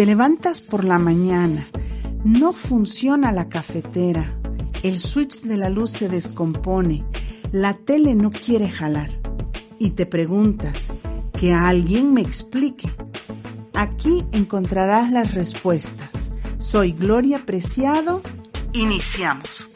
Te levantas por la mañana, no funciona la cafetera, el switch de la luz se descompone, la tele no quiere jalar y te preguntas, que alguien me explique. Aquí encontrarás las respuestas. Soy Gloria Preciado. Iniciamos.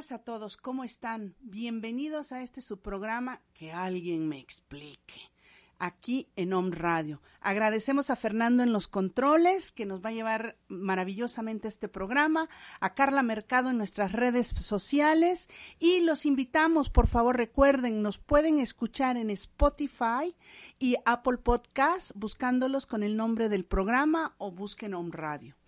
A todos, ¿cómo están? Bienvenidos a este su programa Que alguien me explique aquí en Home Radio. Agradecemos a Fernando en los controles, que nos va a llevar maravillosamente este programa, a Carla Mercado en nuestras redes sociales y los invitamos, por favor recuerden, nos pueden escuchar en Spotify y Apple Podcast buscándolos con el nombre del programa o busquen Home Radio.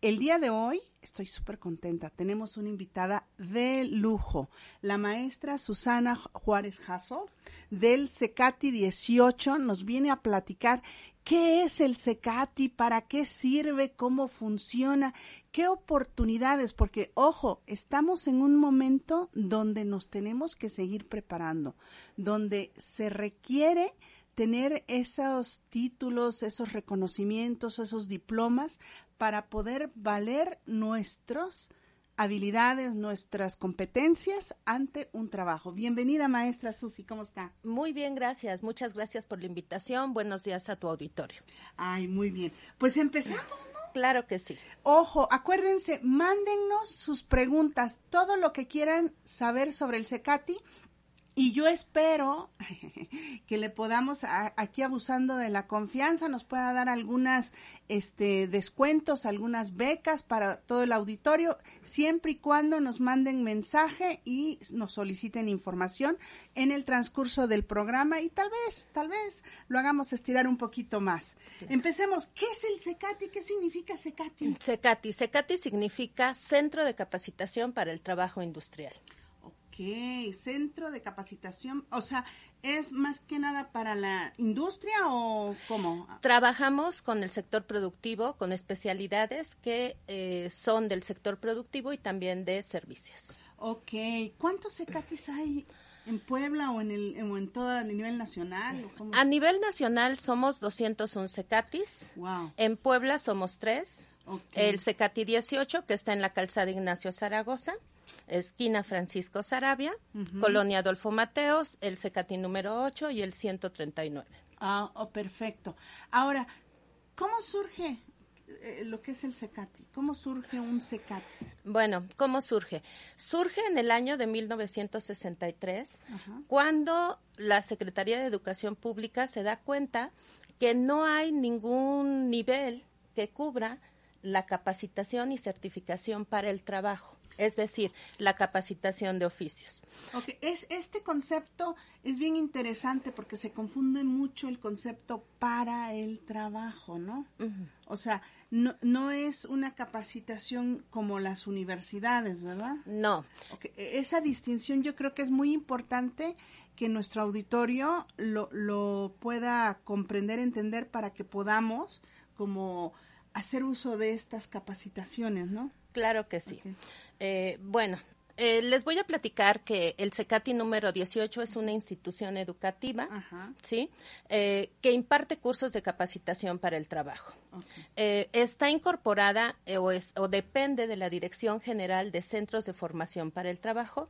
El día de hoy estoy súper contenta. Tenemos una invitada de lujo, la maestra Susana Juárez Jasso del CECATI 18. Nos viene a platicar qué es el CECATI, para qué sirve, cómo funciona, qué oportunidades, porque ojo, estamos en un momento donde nos tenemos que seguir preparando, donde se requiere tener esos títulos, esos reconocimientos, esos diplomas para poder valer nuestras habilidades, nuestras competencias ante un trabajo. Bienvenida, maestra Susi, ¿cómo está? Muy bien, gracias. Muchas gracias por la invitación. Buenos días a tu auditorio. Ay, muy bien. Pues empezamos, ¿no? Claro que sí. Ojo, acuérdense, mándennos sus preguntas, todo lo que quieran saber sobre el CECATI y yo espero que le podamos, aquí abusando de la confianza, nos pueda dar algunas este, descuentos, algunas becas para todo el auditorio, siempre y cuando nos manden mensaje y nos soliciten información en el transcurso del programa y tal vez, tal vez lo hagamos estirar un poquito más. Empecemos. ¿Qué es el CECATI? ¿Qué significa CECATI? CECATI. CECATI significa Centro de Capacitación para el Trabajo Industrial centro de capacitación, o sea, ¿es más que nada para la industria o cómo? Trabajamos con el sector productivo, con especialidades que eh, son del sector productivo y también de servicios. Ok, ¿cuántos CECATIS hay en Puebla o en, el, o en todo a nivel nacional? A nivel nacional somos 201 CECATIS. Wow. En Puebla somos tres. El CECATI 18, que está en la calzada Ignacio Zaragoza esquina Francisco Sarabia, Colonia Adolfo Mateos, el Cecati número 8 y el 139. Ah, oh, perfecto. Ahora, ¿cómo surge eh, lo que es el CECATI? ¿Cómo surge un CECATI? Bueno, ¿cómo surge? Surge en el año de 1963, cuando la Secretaría de Educación Pública se da cuenta que no hay ningún nivel que cubra la capacitación y certificación para el trabajo es decir, la capacitación de oficios. Okay. Es, este concepto es bien interesante porque se confunde mucho el concepto para el trabajo, ¿no? O sea, no, no es una capacitación como las universidades, ¿verdad? No. Okay. E, esa distinción yo creo que es muy importante que nuestro auditorio lo, lo pueda comprender, entender para que podamos como hacer uso de estas capacitaciones, ¿no? Claro que sí. Eh, bueno, eh, les voy a platicar que el CECATI número 18 es una institución educativa, ¿sí? Eh, que imparte cursos de capacitación para el trabajo. está incorporada o, es, o depende de la Dirección General de Centros de Formación para el Trabajo,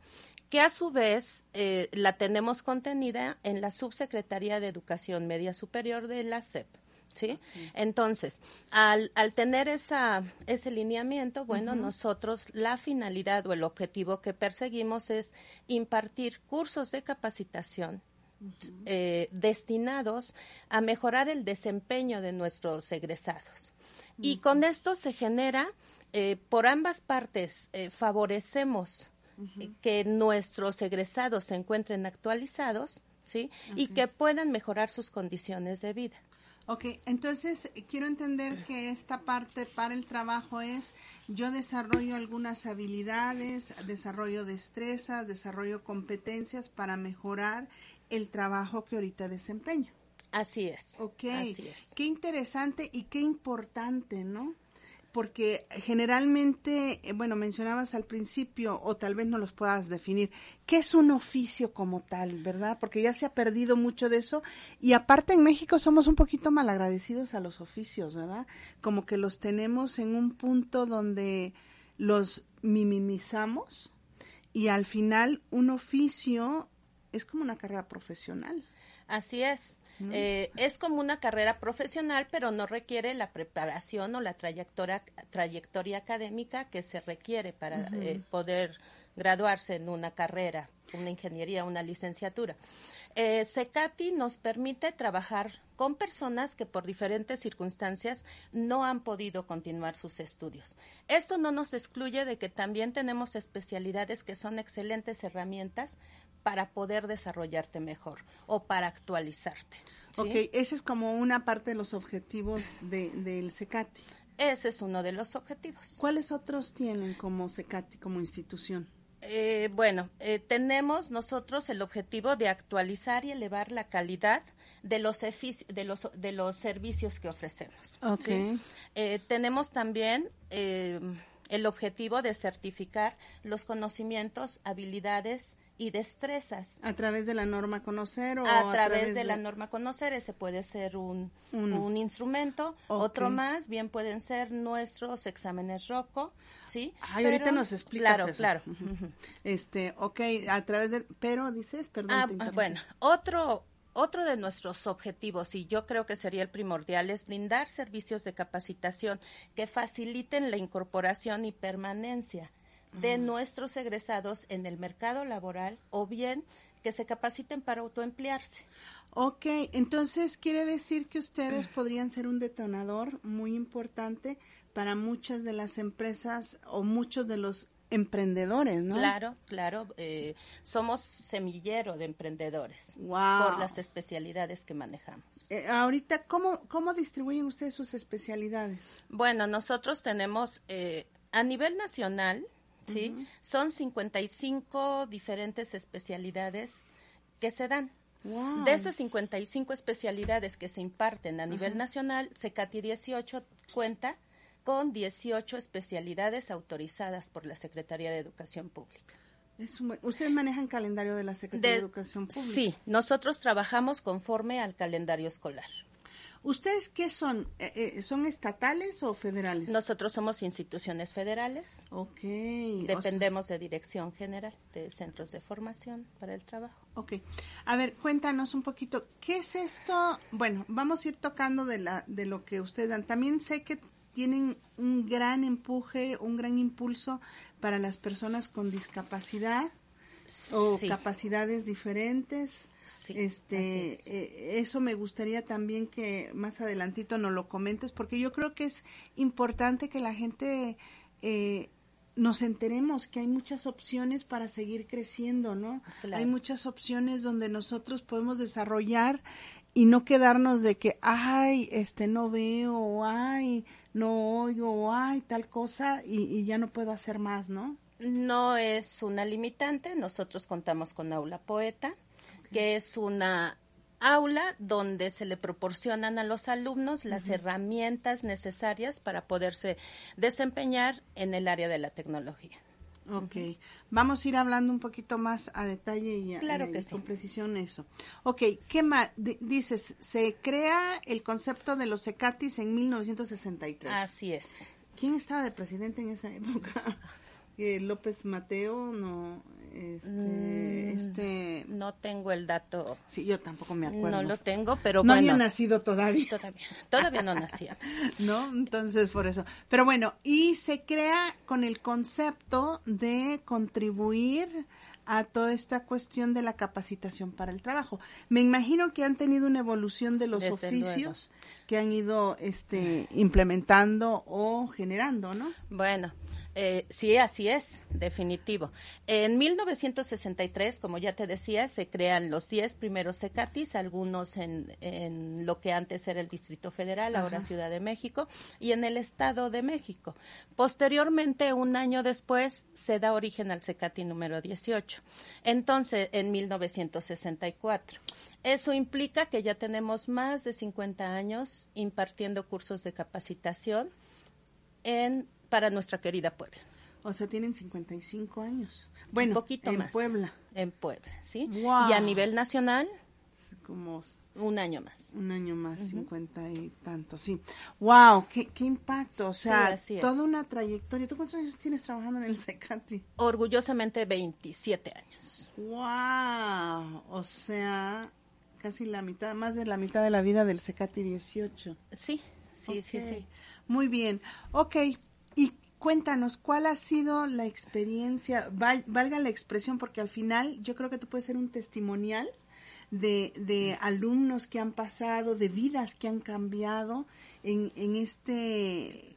que a su vez la tenemos contenida en la Subsecretaría de Educación Media Superior de la SEP. ¿Sí? Entonces, al, al tener esa, ese lineamiento, bueno, nosotros la finalidad o el objetivo que perseguimos es impartir cursos de capacitación eh, destinados a mejorar el desempeño de nuestros egresados. Y con esto se genera, eh, por ambas partes, eh, favorecemos que nuestros egresados se encuentren actualizados, ¿sí? Y que puedan mejorar sus condiciones de vida. Ok, entonces quiero entender que esta parte para el trabajo es yo desarrollo algunas habilidades, desarrollo destrezas, desarrollo competencias para mejorar el trabajo que ahorita desempeño. Así es. Ok, qué interesante y qué importante, ¿no? Porque generalmente, eh, bueno, mencionabas al principio, o tal vez no los puedas definir, ¿qué es un oficio como tal, verdad? Porque ya se ha perdido mucho de eso, y aparte en México somos un poquito malagradecidos a los oficios, ¿verdad? Como que los tenemos en un punto donde los minimizamos, y al final un oficio es como una carrera profesional. Así es. Eh, es como una carrera profesional, pero no requiere la preparación o la trayectoria, trayectoria académica que se requiere para eh, poder graduarse en una carrera, una ingeniería, una licenciatura. Eh, nos permite trabajar con personas que por diferentes circunstancias no han podido continuar sus estudios. Esto no nos excluye de que también tenemos especialidades que son excelentes herramientas para poder desarrollarte mejor o para actualizarte. Ok, ese es como una parte de los objetivos de, del SECATI. Ese es uno de los objetivos. ¿Cuáles otros tienen como SECATI, como institución? Eh, bueno, eh, tenemos nosotros el objetivo de actualizar y elevar la calidad de los, de los, de los servicios que ofrecemos. Okay. Eh, tenemos también el objetivo de certificar los conocimientos, habilidades y destrezas. ¿A través de la norma conocer o a, través, de, la norma conocer? Ese puede ser un, un instrumento. Otro más, bien pueden ser nuestros exámenes ROCO, ¿sí? Ay, ahorita nos explicas Claro, claro. Este, ok, a través de... Pero dices, perdón. Ah, bueno, otro... Otro de nuestros objetivos, y yo creo que sería el primordial, es brindar servicios de capacitación que faciliten la incorporación y permanencia de nuestros egresados en el mercado laboral o bien que se capaciten para autoemplearse. Ok, entonces quiere decir que ustedes podrían ser un detonador muy importante para muchas de las empresas o muchos de los emprendedores, ¿no? Claro, claro. Eh, somos semillero de emprendedores wow. por las especialidades que manejamos. Eh, ahorita, ¿cómo, ¿cómo distribuyen ustedes sus especialidades? Bueno, nosotros tenemos eh, a nivel nacional, ¿sí? Son 55 diferentes especialidades que se dan. De esas 55 especialidades que se imparten a nivel nacional, SECATI 18 cuenta con 18 especialidades autorizadas por la Secretaría de Educación Pública. ¿Ustedes manejan calendario de la Secretaría de Educación Pública? Sí, nosotros trabajamos conforme al calendario escolar. ¿Ustedes qué son? Eh, eh, ¿Son estatales o federales? Nosotros somos instituciones federales. Ok. Dependemos de Dirección General de Centros de Formación para el Trabajo. Ok. A ver, cuéntanos un poquito, ¿qué es esto? Bueno, vamos a ir tocando de, la, de lo que ustedes dan. También sé que tienen un gran empuje, un gran impulso para las personas con discapacidad o capacidades diferentes este, eh, eso me gustaría también que más adelantito nos lo comentes, porque yo creo que es importante que la gente eh, nos enteremos que hay muchas opciones para seguir creciendo, ¿no? Hay muchas opciones donde nosotros podemos desarrollar y no quedarnos de que, ay, este no veo, ay, no oigo, ay, tal cosa, y, y ya no puedo hacer más, ¿no? No es una limitante, nosotros contamos con Aula Poeta, que es una aula donde se le proporcionan a los alumnos las herramientas necesarias para poderse desempeñar en el área de la tecnología. Ok, vamos a ir hablando un poquito más a detalle y, claro que con precisión eso. Ok, ¿qué más? dices, se crea el concepto de los ECATIS en 1963. Así es. ¿Quién estaba de presidente en esa época? Eh, López Mateo, no, este, mm, este, no tengo el dato. Sí, yo tampoco me acuerdo. No lo tengo, pero no había nacido todavía. Todavía, todavía no nacía. no, entonces por eso. Pero bueno, y se crea con el concepto de contribuir a toda esta cuestión de la capacitación para el trabajo. Me imagino que han tenido una evolución de los oficios que han ido este implementando o generando, ¿no? Bueno, eh, sí, así es, definitivo. En 1963, como ya te decía, se crean los 10 primeros CECATIS, algunos en, en, lo que antes era el Distrito Federal, ahora Ciudad de México, y en el Estado de México. Posteriormente, un año después, se da origen al CECATI número 18. Entonces, en 1964. Eso implica que ya tenemos más de 50 años impartiendo cursos de capacitación en para nuestra querida Puebla. O sea, tienen 55 años. Bueno, un poquito en más. Puebla. En Puebla, ¿sí? Wow. Y a nivel nacional, Como un año más. un año más, cincuenta y tanto, sí. Wow, qué, qué impacto. O sea, Sí, toda una trayectoria. ¿Tú cuántos años tienes trabajando en el Secati? Orgullosamente 27 años. Wow, o sea, casi la mitad, más de la mitad de la vida del Secati 18. Sí, sí, sí, sí. Muy bien. Ok, y cuéntanos, ¿cuál ha sido la experiencia? Val- valga la expresión, porque al final yo creo que tú puedes ser un testimonial de, de alumnos que han pasado, de vidas que han cambiado en, en este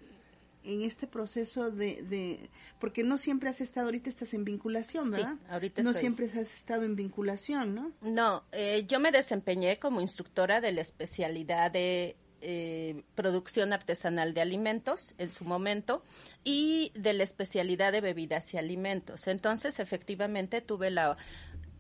en este proceso de, de porque no siempre has estado ahorita estás en vinculación Sí, verdad ahorita no estoy. siempre has estado en vinculación no No, eh, yo me desempeñé como instructora de la especialidad de eh, producción artesanal de alimentos en su momento y de la especialidad de bebidas y alimentos. Entonces, efectivamente, tuve la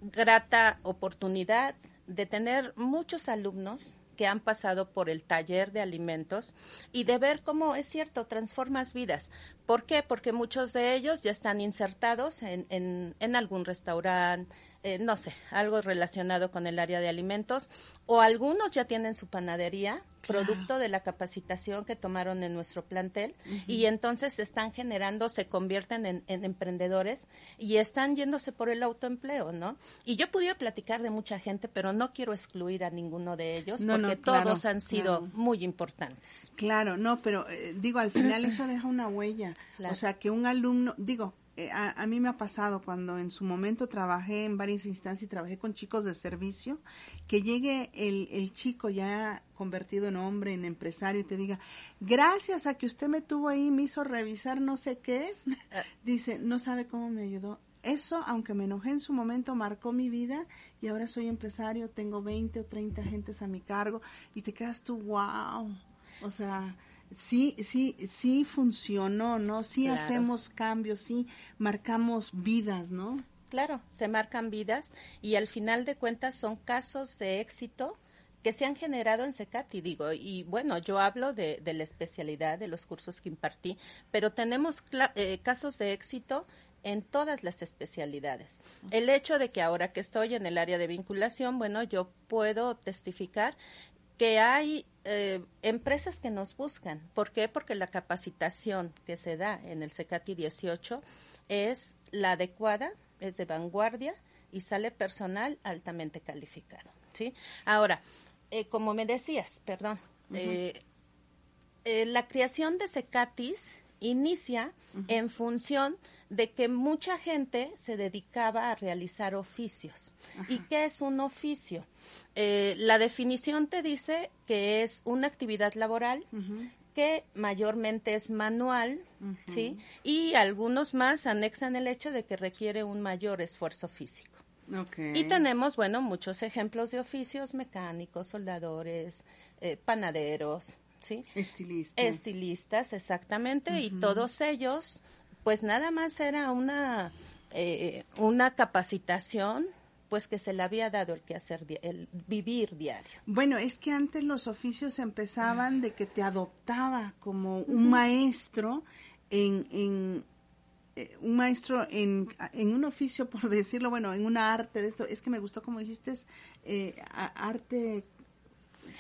grata oportunidad de tener muchos alumnos que han pasado por el taller de alimentos y de ver cómo es cierto, transformas vidas. ¿Por qué? Porque muchos de ellos ya están insertados en, en, en algún restaurante, eh, no sé, algo relacionado con el área de alimentos, o algunos ya tienen su panadería, producto de la capacitación que tomaron en nuestro plantel, y entonces se están generando, se convierten en, en emprendedores y están yéndose por el autoempleo, ¿no? Y yo pudiera platicar de mucha gente, pero no quiero excluir a ninguno de ellos, No, no, porque claro, todos han sido claro. muy importantes. Claro, no, pero eh, digo, al final eso deja una huella. O sea, que un alumno, digo, a, a mí me ha pasado cuando en su momento trabajé en varias instancias y trabajé con chicos de servicio, que llegue el, el chico ya convertido en hombre, en empresario y te diga, gracias a que usted me tuvo ahí, me hizo revisar no sé qué, dice, no sabe cómo me ayudó. Eso, aunque me enojé en su momento, marcó mi vida y ahora soy empresario, tengo 20 o 30 gentes a mi cargo y te quedas tú, wow. O sea, sí, sí, sí funcionó, ¿no? Sí Claro. hacemos cambios, sí marcamos vidas, ¿no? Claro, se marcan vidas y al final de cuentas son casos de éxito que se han generado en Secati, digo, y bueno, yo hablo de, de la especialidad, de los cursos que impartí, pero tenemos eh, casos de éxito en todas las especialidades. El hecho de que ahora que estoy en el área de vinculación, bueno, yo puedo testificar que hay eh, empresas que nos buscan. ¿Por qué? Porque la capacitación que se da en el CECATI 18 es la adecuada, es de vanguardia y sale personal altamente calificado. ¿sí? Ahora, eh, como me decías, perdón, eh, eh, la creación de Cecatis inicia en función de que mucha gente se dedicaba a realizar oficios. ¿Y qué es un oficio? Eh, la definición te dice que es una actividad laboral que mayormente es manual, ¿sí? Y algunos más anexan el hecho de que requiere un mayor esfuerzo físico. Okay. Y tenemos, bueno, muchos ejemplos de oficios mecánicos, soldadores, eh, panaderos, ¿sí? Estilista. Estilistas, exactamente, y todos ellos, pues nada más era una, eh, una capacitación, pues que se le había dado el que hacer, el vivir diario. Bueno, es que antes los oficios empezaban de que te adoptaba como un maestro en, en eh, un maestro en, en un oficio, por decirlo, bueno, en una arte de esto. Es que me gustó como dijiste, eh, arte.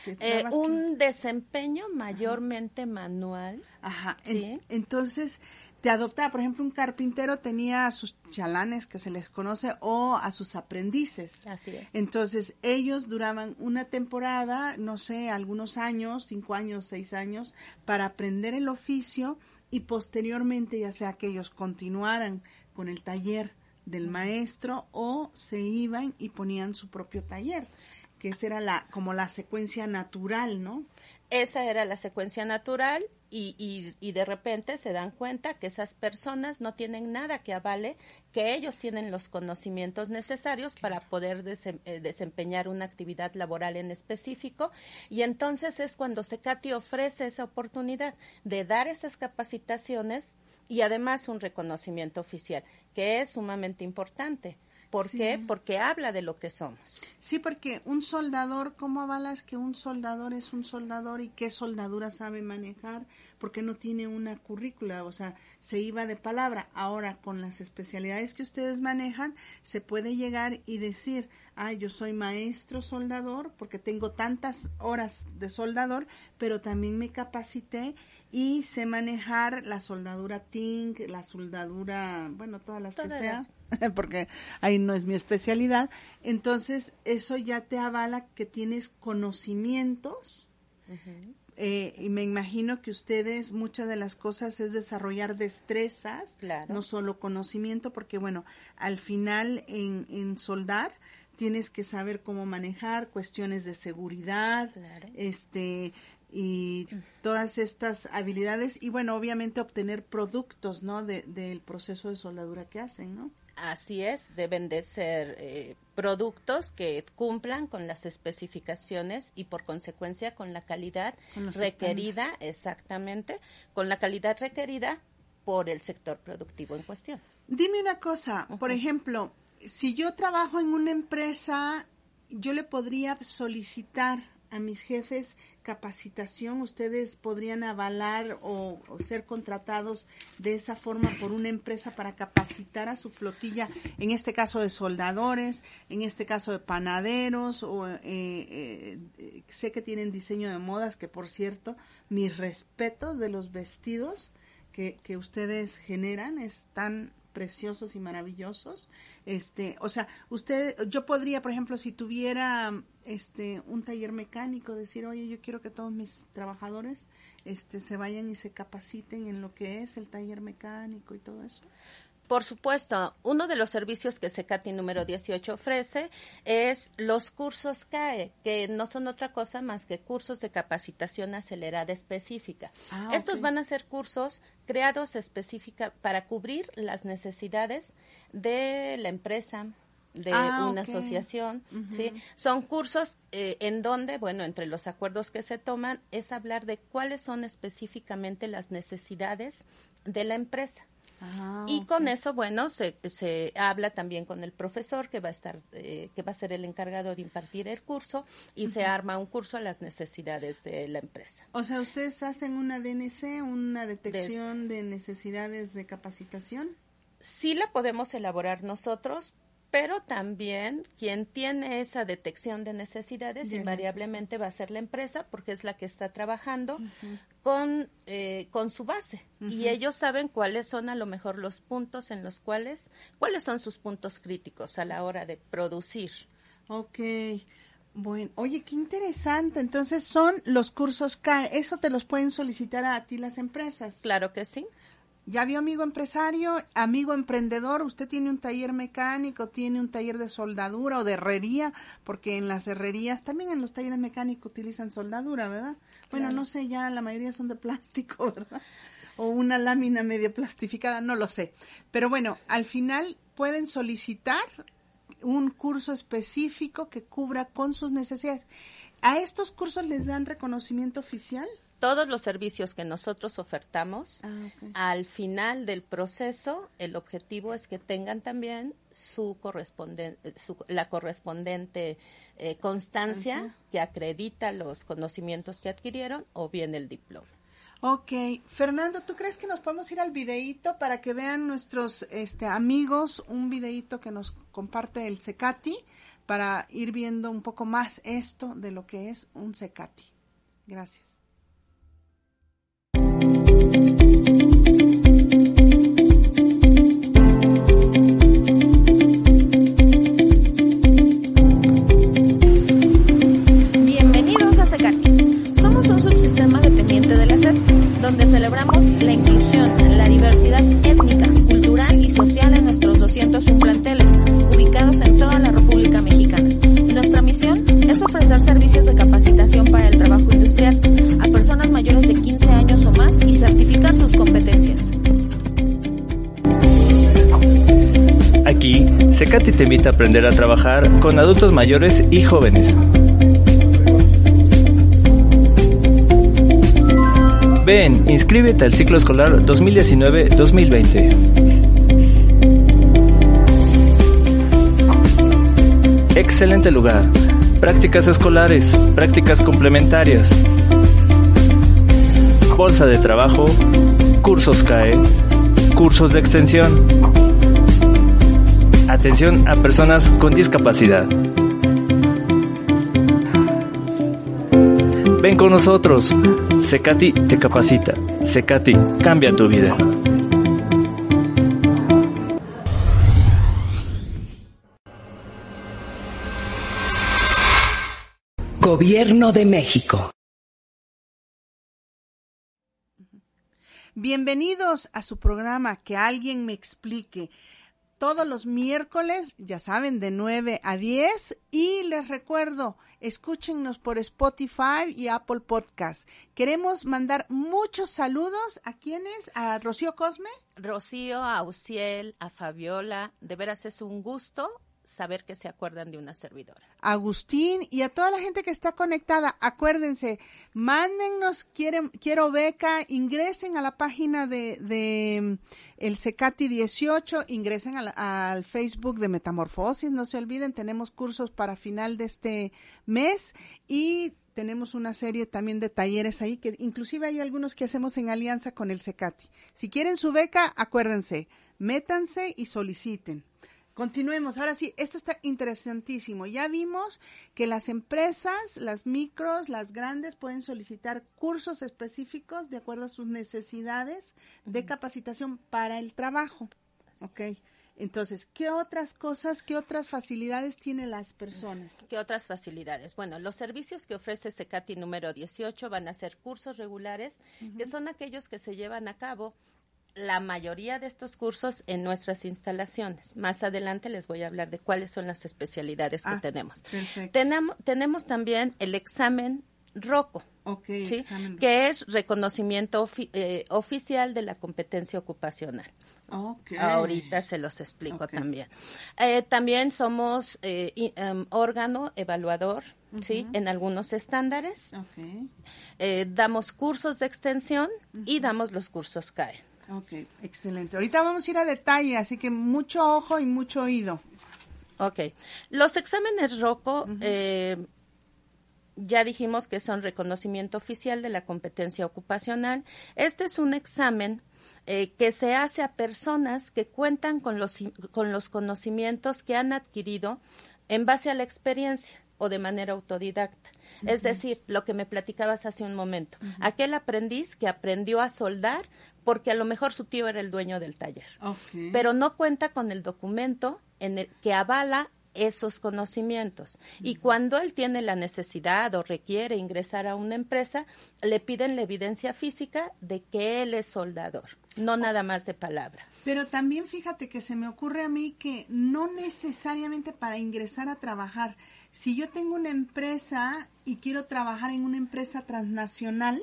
Eh, un desempeño mayormente manual. Ajá. Sí. en- entonces, te adoptaba, por ejemplo, un carpintero tenía a sus chalanes, que se les conoce, o a sus aprendices. Así es. Entonces, ellos duraban una temporada, no sé, algunos años, cinco años, seis años, para aprender el oficio y posteriormente, ya sea que ellos continuaran con el taller del maestro o se iban y ponían su propio taller, que esa era la, como la secuencia natural, ¿no? Esa era la secuencia natural y, y, y de repente se dan cuenta que esas personas no tienen nada que avale que ellos tienen los conocimientos necesarios para poder eh, desempeñar una actividad laboral en específico y entonces es cuando Secati ofrece esa oportunidad de dar esas capacitaciones y además un reconocimiento oficial que es sumamente importante ¿Por qué? Porque habla de lo que somos. Sí, porque un soldador, ¿cómo avalas que un soldador es un soldador y qué soldadura sabe manejar? Porque no tiene una currícula, o sea, se iba de palabra. Ahora, con las especialidades que ustedes manejan, se puede llegar y decir, ah, yo soy maestro soldador porque tengo tantas horas de soldador, pero también me capacité y sé manejar la soldadura TINC, la soldadura, bueno, todas las que sean porque ahí no es mi especialidad. Entonces, eso ya te avala que tienes conocimientos. Eh, y me imagino que ustedes, muchas de las cosas es desarrollar destrezas, no solo conocimiento, porque bueno, al final en, en soldar tienes que saber cómo manejar cuestiones de seguridad, este y todas estas habilidades y bueno, obviamente obtener productos, ¿no? De, del proceso de soldadura que hacen, ¿no? Así es, deben de ser eh, productos que cumplan con las especificaciones y por consecuencia con la calidad requerida, exactamente, con la calidad requerida por el sector productivo en cuestión. Dime una cosa, por ejemplo, si yo trabajo en una empresa, yo le podría solicitar a mis jefes capacitación, ustedes podrían avalar o, ser contratados de esa forma por una empresa para capacitar a su flotilla, en este caso de soldadores, en este caso de panaderos, o eh, eh, sé que tienen diseño de modas, que por cierto, mis respetos de los vestidos que, que ustedes generan están preciosos y maravillosos. Este, o sea, usted, yo podría, por ejemplo, si tuviera este un taller mecánico, decir, oye, yo quiero que todos mis trabajadores este se vayan y se capaciten en lo que es el taller mecánico y todo eso. Por supuesto, uno de los servicios que SECATI número 18 ofrece es los cursos CAE, que no son otra cosa más que cursos de capacitación acelerada específica. Ah, Estos van a ser cursos creados específica para cubrir las necesidades de la empresa, de ah, una asociación, ¿sí? Son cursos eh, en donde, bueno, entre los acuerdos que se toman es hablar de cuáles son específicamente las necesidades de la empresa. Ah, y con eso, bueno, se, se habla también con el profesor que va a estar, eh, que va a ser el encargado de impartir el curso y se arma un curso a las necesidades de la empresa. O sea, ustedes hacen una DNC, una detección de, de necesidades de capacitación. Sí la podemos elaborar nosotros, pero también quien tiene esa detección de necesidades invariablemente va a ser la empresa porque es la que está trabajando con, eh, con su base y ellos saben cuáles son a lo mejor los puntos en los cuales, cuáles son sus puntos críticos a la hora de producir. Ok. Bueno, oye, qué interesante. Entonces son los cursos CAE. ¿Eso te los pueden solicitar a ti las empresas? Claro que sí. Ya vio amigo empresario, amigo emprendedor, usted tiene un taller mecánico, tiene un taller de soldadura o de herrería, porque en las herrerías, también en los talleres mecánicos utilizan soldadura, ¿verdad? Bueno, no sé, ya la mayoría son de plástico, ¿verdad? O una lámina medio plastificada, no lo sé. Pero bueno, al final pueden solicitar un curso específico que cubra con sus necesidades. ¿A estos cursos les dan reconocimiento oficial? Todos los servicios que nosotros ofertamos, ah, al final del proceso, el objetivo es que tengan también su correspondiente, la correspondiente eh, constancia que acredita los conocimientos que adquirieron o bien el diploma. Ok, Fernando, ¿tú crees que nos podemos ir al videíto para que vean nuestros este, amigos un videíto que nos comparte el Secati para ir viendo un poco más esto de lo que es un Secati? Gracias. Donde celebramos la inclusión, la diversidad étnica, cultural y social en nuestros 201 planteles, ubicados en toda la República Mexicana. Nuestra misión es ofrecer servicios de capacitación para el trabajo industrial a personas mayores de 15 años o más y certificar sus competencias. Aquí, Secati te invita a aprender a trabajar con adultos mayores y jóvenes. Ven, inscríbete al ciclo escolar 2019-2020. excelente lugar. Prácticas escolares, prácticas complementarias, bolsa de trabajo, cursos CAE, cursos de extensión. Atención a personas con discapacidad. Con nosotros. Secati te capacita. Secati cambia tu vida. Gobierno de México. Bienvenidos a su programa Que alguien me explique. Todos los miércoles, ya saben, de 9 a 10. Y les recuerdo, escúchenos por Spotify y Apple Podcast. Queremos mandar muchos saludos a quienes, a Rocío Cosme. Rocío, a Uciel, a Fabiola. De veras es un gusto saber que se acuerdan de una servidora. Agustín y a toda la gente que está conectada, acuérdense, mándennos quieren, quiero beca, ingresen a la página de, de mm, el Secati 18, ingresen al, al, Facebook de Metamorfosis, no se olviden, tenemos cursos para final de este mes y tenemos una serie también de talleres ahí que inclusive hay algunos que hacemos en alianza con el Secati. Si quieren su beca, acuérdense, métanse y soliciten. Continuemos. Ahora sí, esto está interesantísimo. Ya vimos que las empresas, las micros, las grandes, pueden solicitar cursos específicos de acuerdo a sus necesidades de capacitación para el trabajo. Ok. Entonces, ¿qué otras cosas, qué otras facilidades tienen las personas? ¿Qué otras facilidades? Bueno, los servicios que ofrece Secati número 18 van a ser cursos regulares, uh -huh. que son aquellos que se llevan a cabo la mayoría de estos cursos en nuestras instalaciones. Más adelante les voy a hablar de cuáles son las especialidades que Ah, tenemos. Tenemos, tenemos también el examen ROCO, Ok, ¿sí? examen. que es reconocimiento ofi- eh, oficial de la competencia ocupacional. Ahorita se los explico también. Eh, también somos eh, em, órgano evaluador, ¿sí? En algunos estándares. Damos cursos de extensión y damos los cursos CAE. Ok, excelente. Ahorita vamos a ir a detalle, así que mucho ojo y mucho oído. Ok. Los exámenes ROCO, eh, ya dijimos que son reconocimiento oficial de la competencia ocupacional. Este es un examen eh, que se hace a personas que cuentan con los, con los conocimientos que han adquirido en base a la experiencia o de manera autodidacta. Es decir, lo que me platicabas hace un momento, aquel aprendiz que aprendió a soldar porque a lo mejor su tío era el dueño del taller. Pero no cuenta con el documento en el que avala esos conocimientos. Y cuando él tiene la necesidad o requiere ingresar a una empresa, le piden la evidencia física de que él es soldador, no nada más de palabra. Pero también fíjate que se me ocurre a mí que no necesariamente para ingresar a trabajar, si yo tengo una empresa y quiero trabajar en una empresa transnacional,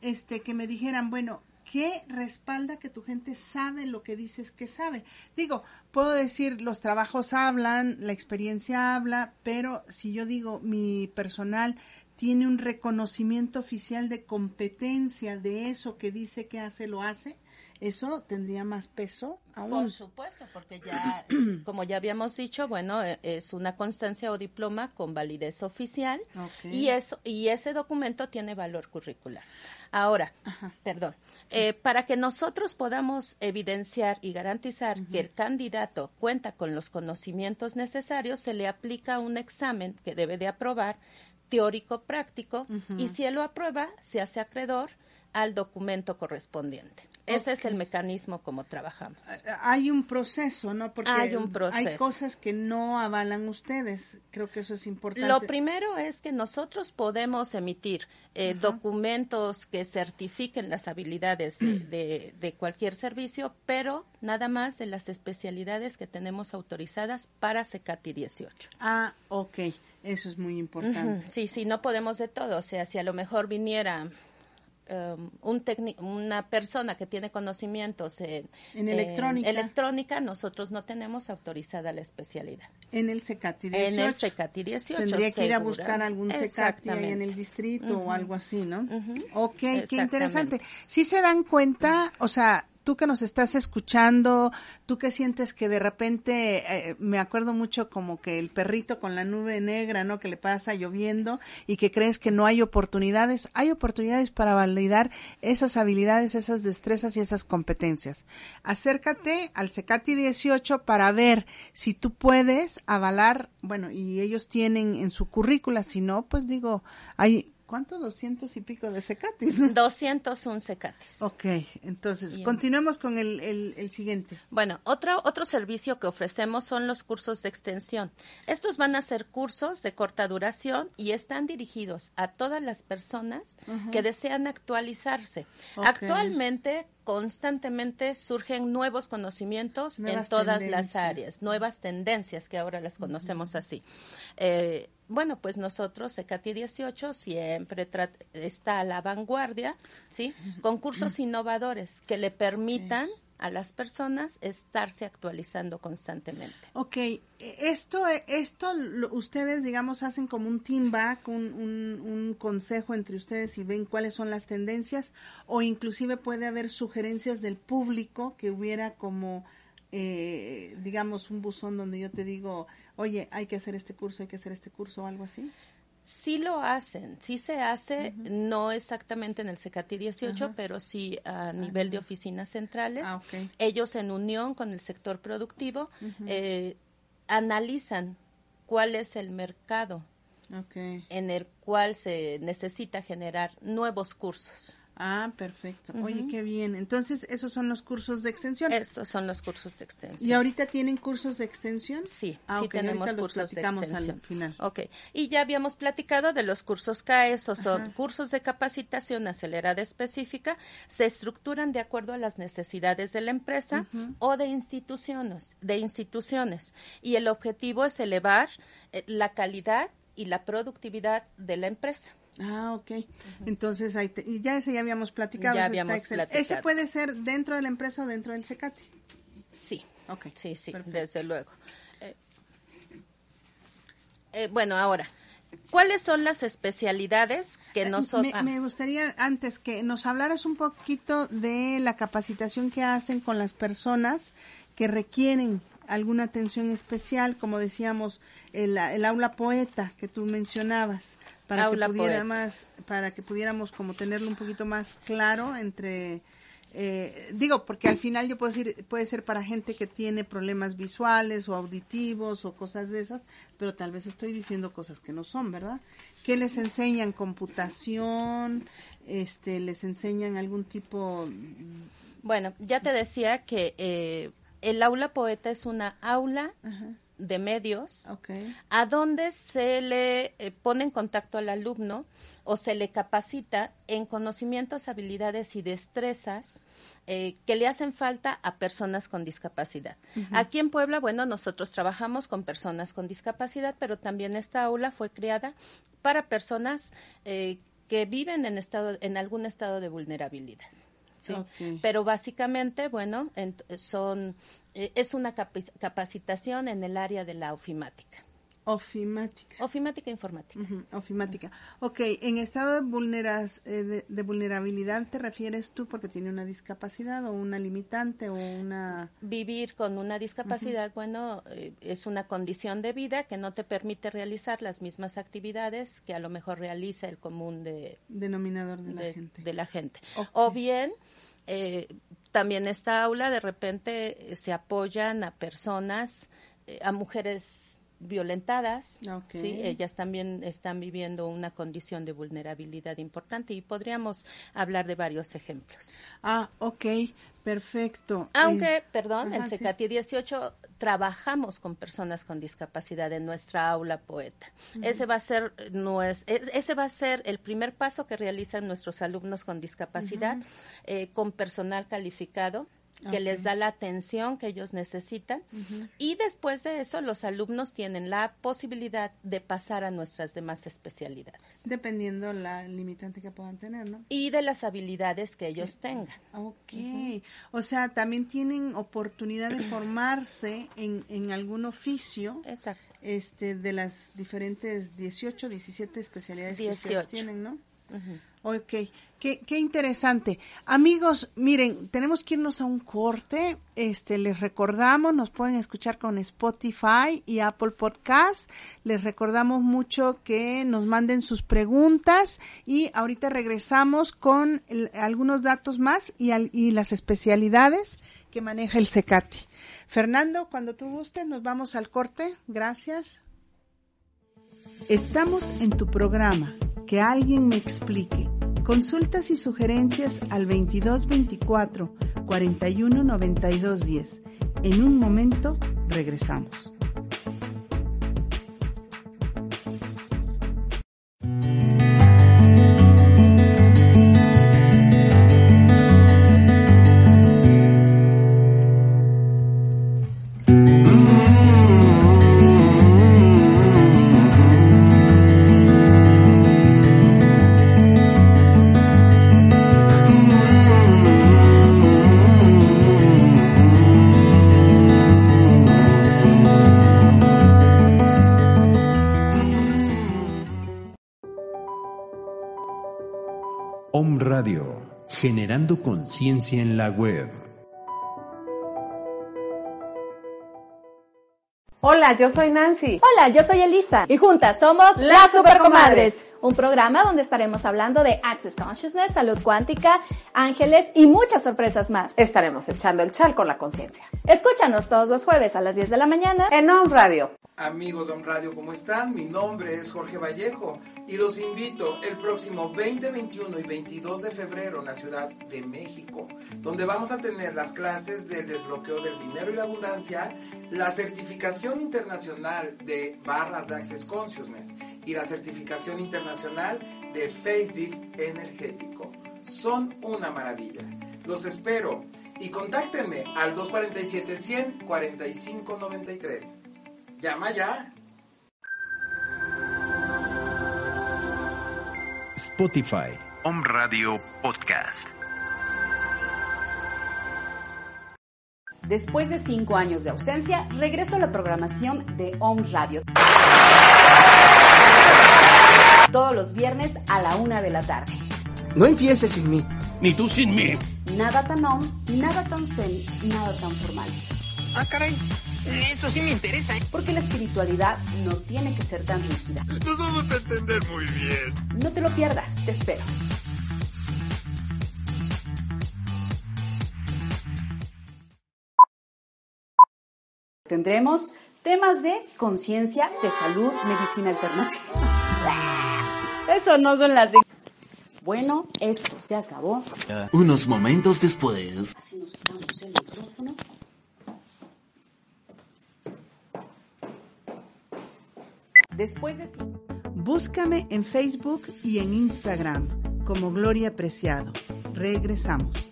este que me dijeran, bueno, ¿qué respalda que tu gente sabe lo que dices que sabe? Digo, puedo decir, los trabajos hablan, la experiencia habla, pero si yo digo, mi personal tiene un reconocimiento oficial de competencia de eso que dice que hace, lo hace, eso tendría más peso aún. Por supuesto, porque ya, como ya habíamos dicho, bueno, eh, es una constancia o diploma con validez oficial y eso y ese documento tiene valor curricular. Ahora, perdón, eh, para que nosotros podamos evidenciar y garantizar que el candidato cuenta con los conocimientos necesarios, se le aplica un examen que debe de aprobar teórico práctico y si él lo aprueba, se hace acreedor al documento correspondiente. Ese es el mecanismo como trabajamos. Hay un proceso, ¿no? Porque Hay un hay proceso. cosas que no avalan ustedes. Creo que eso es importante. Lo primero es que nosotros podemos emitir eh, documentos que certifiquen las habilidades de, de- de cualquier servicio, pero nada más de las especialidades que tenemos autorizadas para CECATI 18. Ah, ok. Eso es muy importante. Ujú, Sí, sí, no podemos de todo. O sea, si a lo mejor viniera um, un una persona que tiene conocimientos en, En electrónica. electrónica, nosotros no tenemos autorizada la especialidad. En el CECATI 18. En el CECATI 18. Tendría que ir a buscar algún CECATI ahí en el distrito o algo así, ¿no? Ujú. Ok, qué interesante. Si se dan cuenta, o sea, tú que nos estás escuchando, tú que sientes que de repente, eh, me acuerdo mucho como que el perrito con la nube negra, ¿no? Que le pasa lloviendo y que crees que no hay oportunidades. Hay oportunidades para validar esas habilidades, esas destrezas y esas competencias. Acércate al Secati 18 para ver si tú puedes avalar, bueno, y ellos tienen en su currícula, si no, pues digo, hay ¿Cuánto? ¿Doscientos y pico de secatis? Doscientos un secatis. Ok, entonces, continuemos con el, el, siguiente. Bueno, otro, otro servicio que ofrecemos son los cursos de extensión. Estos van a ser cursos de corta duración y están dirigidos a todas las personas que desean actualizarse. Actualmente, constantemente surgen nuevos conocimientos en todas las áreas, nuevas tendencias que ahora las conocemos así. Eh, bueno, pues nosotros, ECATI 18, siempre está a la vanguardia, ¿sí? Con cursos innovadores que le permitan a las personas estarse actualizando constantemente. Ok, esto, esto ustedes, digamos, hacen como un team back, un, un, consejo entre ustedes y ven cuáles son las tendencias, o inclusive puede haber sugerencias del público que hubiera como, eh, digamos, un buzón donde yo te digo, oye, hay que hacer este curso, hay que hacer este curso o algo así? Sí lo hacen, sí se hace, no exactamente en el CECATI 18, pero sí a nivel de oficinas centrales. Ah, Ellos en unión con el sector productivo eh, analizan cuál es el mercado en el cual se necesita generar nuevos cursos. Ah, perfecto. Oye, qué bien. Entonces, esos son los cursos de extensión. Estos son los cursos de extensión. ¿Y ahorita tienen cursos de extensión? Sí, ah, sí tenemos cursos de extensión. Al final. Ok. Y ya habíamos platicado de los cursos CAE, esos son cursos de capacitación acelerada específica, se estructuran de acuerdo a las necesidades de la empresa o de instituciones, de instituciones. Y el objetivo es elevar eh, la calidad y la productividad de la empresa. Ah, ok. Entonces, ahí y ya ese ya habíamos platicado. Ya habíamos platicado. ¿Ese puede ser dentro de la empresa o dentro del SECATI? Sí. Ok. Sí, sí, desde luego. Eh, eh, bueno, ahora, ¿cuáles son las especialidades que eh, nosotros... Me, me, gustaría antes que nos hablaras un poquito de la capacitación que hacen con las personas que requieren alguna atención especial, como decíamos, el, el aula poeta que tú mencionabas para que pudiera más, para que pudiéramos como tenerlo un poquito más claro entre eh, digo porque al final yo puedo decir puede ser para gente que tiene problemas visuales o auditivos o cosas de esas pero tal vez estoy diciendo cosas que no son verdad qué les enseñan computación este les enseñan algún tipo bueno ya te decía que eh, el aula poeta es una aula de medios a donde se le eh, pone en contacto al alumno o se le capacita en conocimientos, habilidades y destrezas eh, que le hacen falta a personas con discapacidad. Aquí en Puebla, bueno, nosotros trabajamos con personas con discapacidad, pero también esta aula fue creada para personas eh, que viven en, estado, en algún estado de vulnerabilidad. Pero básicamente, bueno, son eh, es una capacitación en el área de la ofimática. Ofimática. Ofimática informática. ofimática. Ok, en estado de, eh, de, vulnerabilidad te refieres tú porque tiene una discapacidad o una limitante o una... Vivir con una discapacidad, bueno, eh, es una condición de vida que no te permite realizar las mismas actividades que a lo mejor realiza el común de... Denominador de, la gente. De la gente. O bien eh, también esta aula de repente se apoyan a personas, eh, a mujeres violentadas, ¿sí? ellas también están viviendo una condición de vulnerabilidad importante y podríamos hablar de varios ejemplos. Ah, ok, perfecto. Aunque, perdón, el CECATI 18 trabajamos con personas con discapacidad en nuestra aula poeta. Ese va a ser ese va a ser el primer paso que realizan nuestros alumnos con discapacidad eh, con personal calificado que les da la atención que ellos necesitan y después de eso los alumnos tienen la posibilidad de pasar a nuestras demás especialidades. Dependiendo la limitante que puedan tener, ¿no? Y de las habilidades que ellos tengan. Ok. O sea, también tienen oportunidad de formarse en, en algún oficio. Exacto. Este, de las diferentes 18, 17 especialidades que ustedes tienen, ¿no? Ok, qué, qué interesante. Amigos, miren, tenemos que irnos a un corte. Este, les recordamos, nos pueden escuchar con Spotify y Apple Podcast. Les recordamos mucho que nos manden sus preguntas y ahorita regresamos con algunos datos más y, y las especialidades que maneja el CECATI. Fernando, cuando tú gustes, nos vamos al corte. Gracias. Estamos en tu programa. Que alguien me explique. Consultas y sugerencias al 2224 41 92 10. En un momento regresamos. Generando conciencia en la web. Hola, yo soy Nancy. Hola, yo soy Elisa. Y juntas somos Las Supercomadres, un programa donde estaremos hablando de Access Consciousness, salud cuántica, ángeles y muchas sorpresas más. Estaremos echando el chal con la conciencia. Escúchanos todos los jueves a las 10 de la mañana en On Radio. Amigos de On Radio, ¿cómo están? Mi nombre es Jorge Vallejo y los invito el próximo 20, 21 y 22 de febrero en la Ciudad de México, donde vamos a tener las clases del desbloqueo del dinero y la abundancia, la certificación internacional de barras de Access Consciousness y la certificación internacional de Face energético. Son una maravilla. Los espero y contáctenme al 247 100 45 93. Llama ya. Spotify. Home Radio Podcast. Después de cinco años de ausencia, regreso a la programación de Home Radio. Todos los viernes a la una de la tarde. No empieces sin mí. Ni tú sin mí. Nada tan on, nada tan zen, nada tan formal. Ah, caray. Eso sí me interesa. ¿eh? Porque la espiritualidad no tiene que ser tan rígida. Nos vamos a entender muy bien. No te lo pierdas, te espero. Tendremos temas de conciencia, de salud, medicina alternativa. Eso no son las... Bueno, esto se acabó. Unos momentos después. Así nos quitamos el micrófono. Después de... Búscame en Facebook y en Instagram como Gloria Preciado. Regresamos.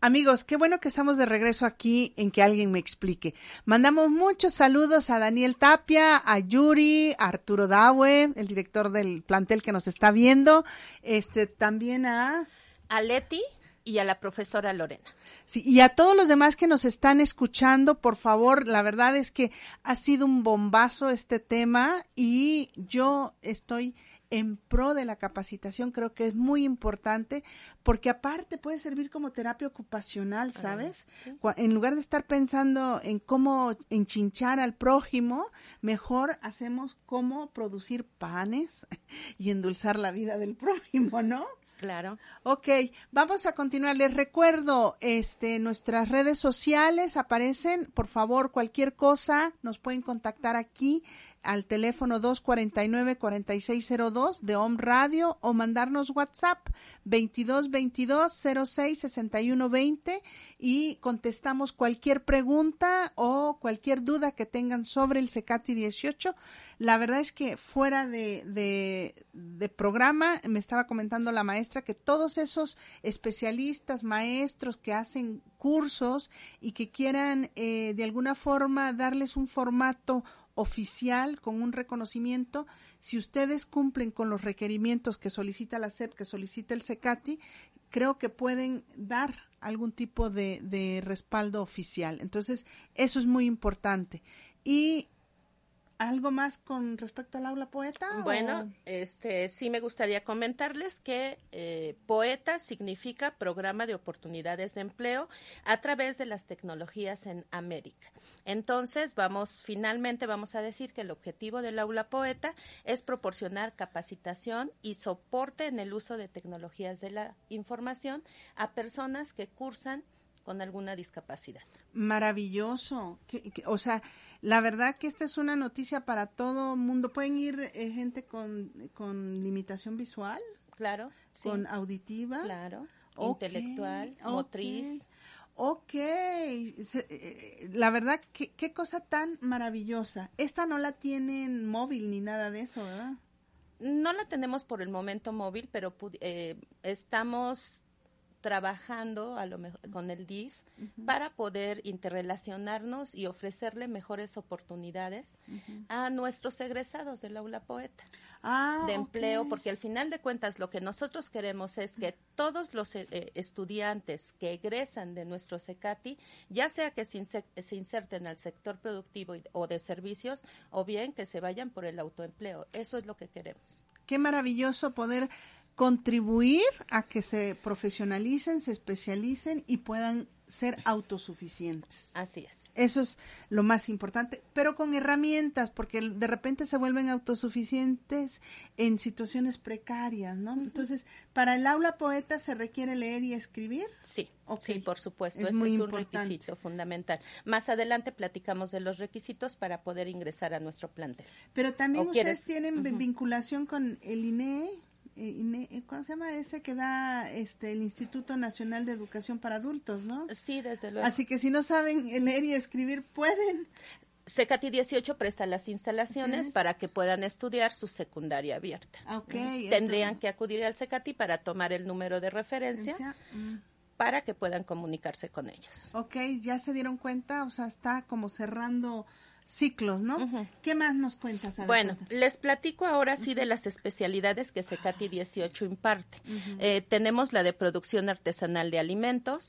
Amigos, qué bueno que estamos de regreso aquí en que alguien me explique. Mandamos muchos saludos a Daniel Tapia, a Yuri, a Arturo Dawe, el director del plantel que nos está viendo, este también a a Leti y a la profesora Lorena. Sí, y a todos los demás que nos están escuchando, por favor, la verdad es que ha sido un bombazo este tema y yo estoy en pro de la capacitación, creo que es muy importante porque aparte puede servir como terapia ocupacional, ¿sabes? En lugar de estar pensando en cómo enchinchar al prójimo, mejor hacemos cómo producir panes y endulzar la vida del prójimo, ¿no? Claro. Ok, vamos a continuar. Les recuerdo, este, nuestras redes sociales aparecen. Por favor, cualquier cosa nos pueden contactar aquí al teléfono 249-4602 de Home Radio o mandarnos WhatsApp 2222-066120 y contestamos cualquier pregunta o cualquier duda que tengan sobre el CECATI 18. La verdad es que fuera de, de, programa me estaba comentando la maestra que todos esos especialistas, maestros que hacen cursos y que quieran eh, de alguna forma darles un formato oficial con un reconocimiento, si ustedes cumplen con los requerimientos que solicita la SEP, que solicita el SECATI, creo que pueden dar algún tipo de, de respaldo oficial. Entonces, eso es muy importante. Y ¿Algo más con respecto al aula poeta? Bueno, este sí me gustaría comentarles que eh, poeta significa programa de oportunidades de empleo a través de las tecnologías en América. Entonces, vamos, finalmente vamos a decir que el objetivo del aula poeta es proporcionar capacitación y soporte en el uso de tecnologías de la información a personas que cursan con alguna discapacidad. Maravilloso. o sea, la verdad que esta es una noticia para todo mundo. ¿Pueden ir eh, gente con, con, limitación visual? Claro. ¿Con auditiva? Claro. Intelectual, motriz. Ok, eh, la verdad, ¿qué, qué cosa tan maravillosa. Esta no la tienen móvil ni nada de eso, ¿verdad? No la tenemos por el momento móvil, pero eh, estamos trabajando a lo mejor con el DIF para poder interrelacionarnos y ofrecerle mejores oportunidades a nuestros egresados del aula poeta ah, de empleo, porque al final de cuentas lo que nosotros queremos es que todos los eh, eh, estudiantes que egresan de nuestro SECATI, ya sea que se, inserten al sector productivo o de servicios, o bien que se vayan por el autoempleo. Eso es lo que queremos. Qué maravilloso poder contribuir a que se profesionalicen, se especialicen y puedan ser autosuficientes. Así es. Eso es lo más importante, pero con herramientas, porque de repente se vuelven autosuficientes en situaciones precarias, ¿no? Entonces, para el aula poeta se requiere leer y escribir. Sí, sí, por supuesto. Es muy es un requisito fundamental. Más adelante platicamos de los requisitos para poder ingresar a nuestro plantel. Pero también ustedes tienen vinculación con el INE. Eh, ¿Cómo se llama ese que da este el Instituto Nacional de Educación para Adultos, no? Sí, desde luego. Así que si no saben leer y escribir, pueden. Secati 18 presta las instalaciones para que puedan estudiar su secundaria abierta. Ah, okay, Tendrían que acudir al Secati para tomar el número de referencia. Mm. para que puedan comunicarse con ellos. Ok, ya se dieron cuenta, o sea, está como cerrando ciclos, ¿no? ¿Qué más nos cuentas? bueno, les platico ahora sí de las especialidades que Secati 18 imparte. Eh, tenemos la de producción artesanal de alimentos,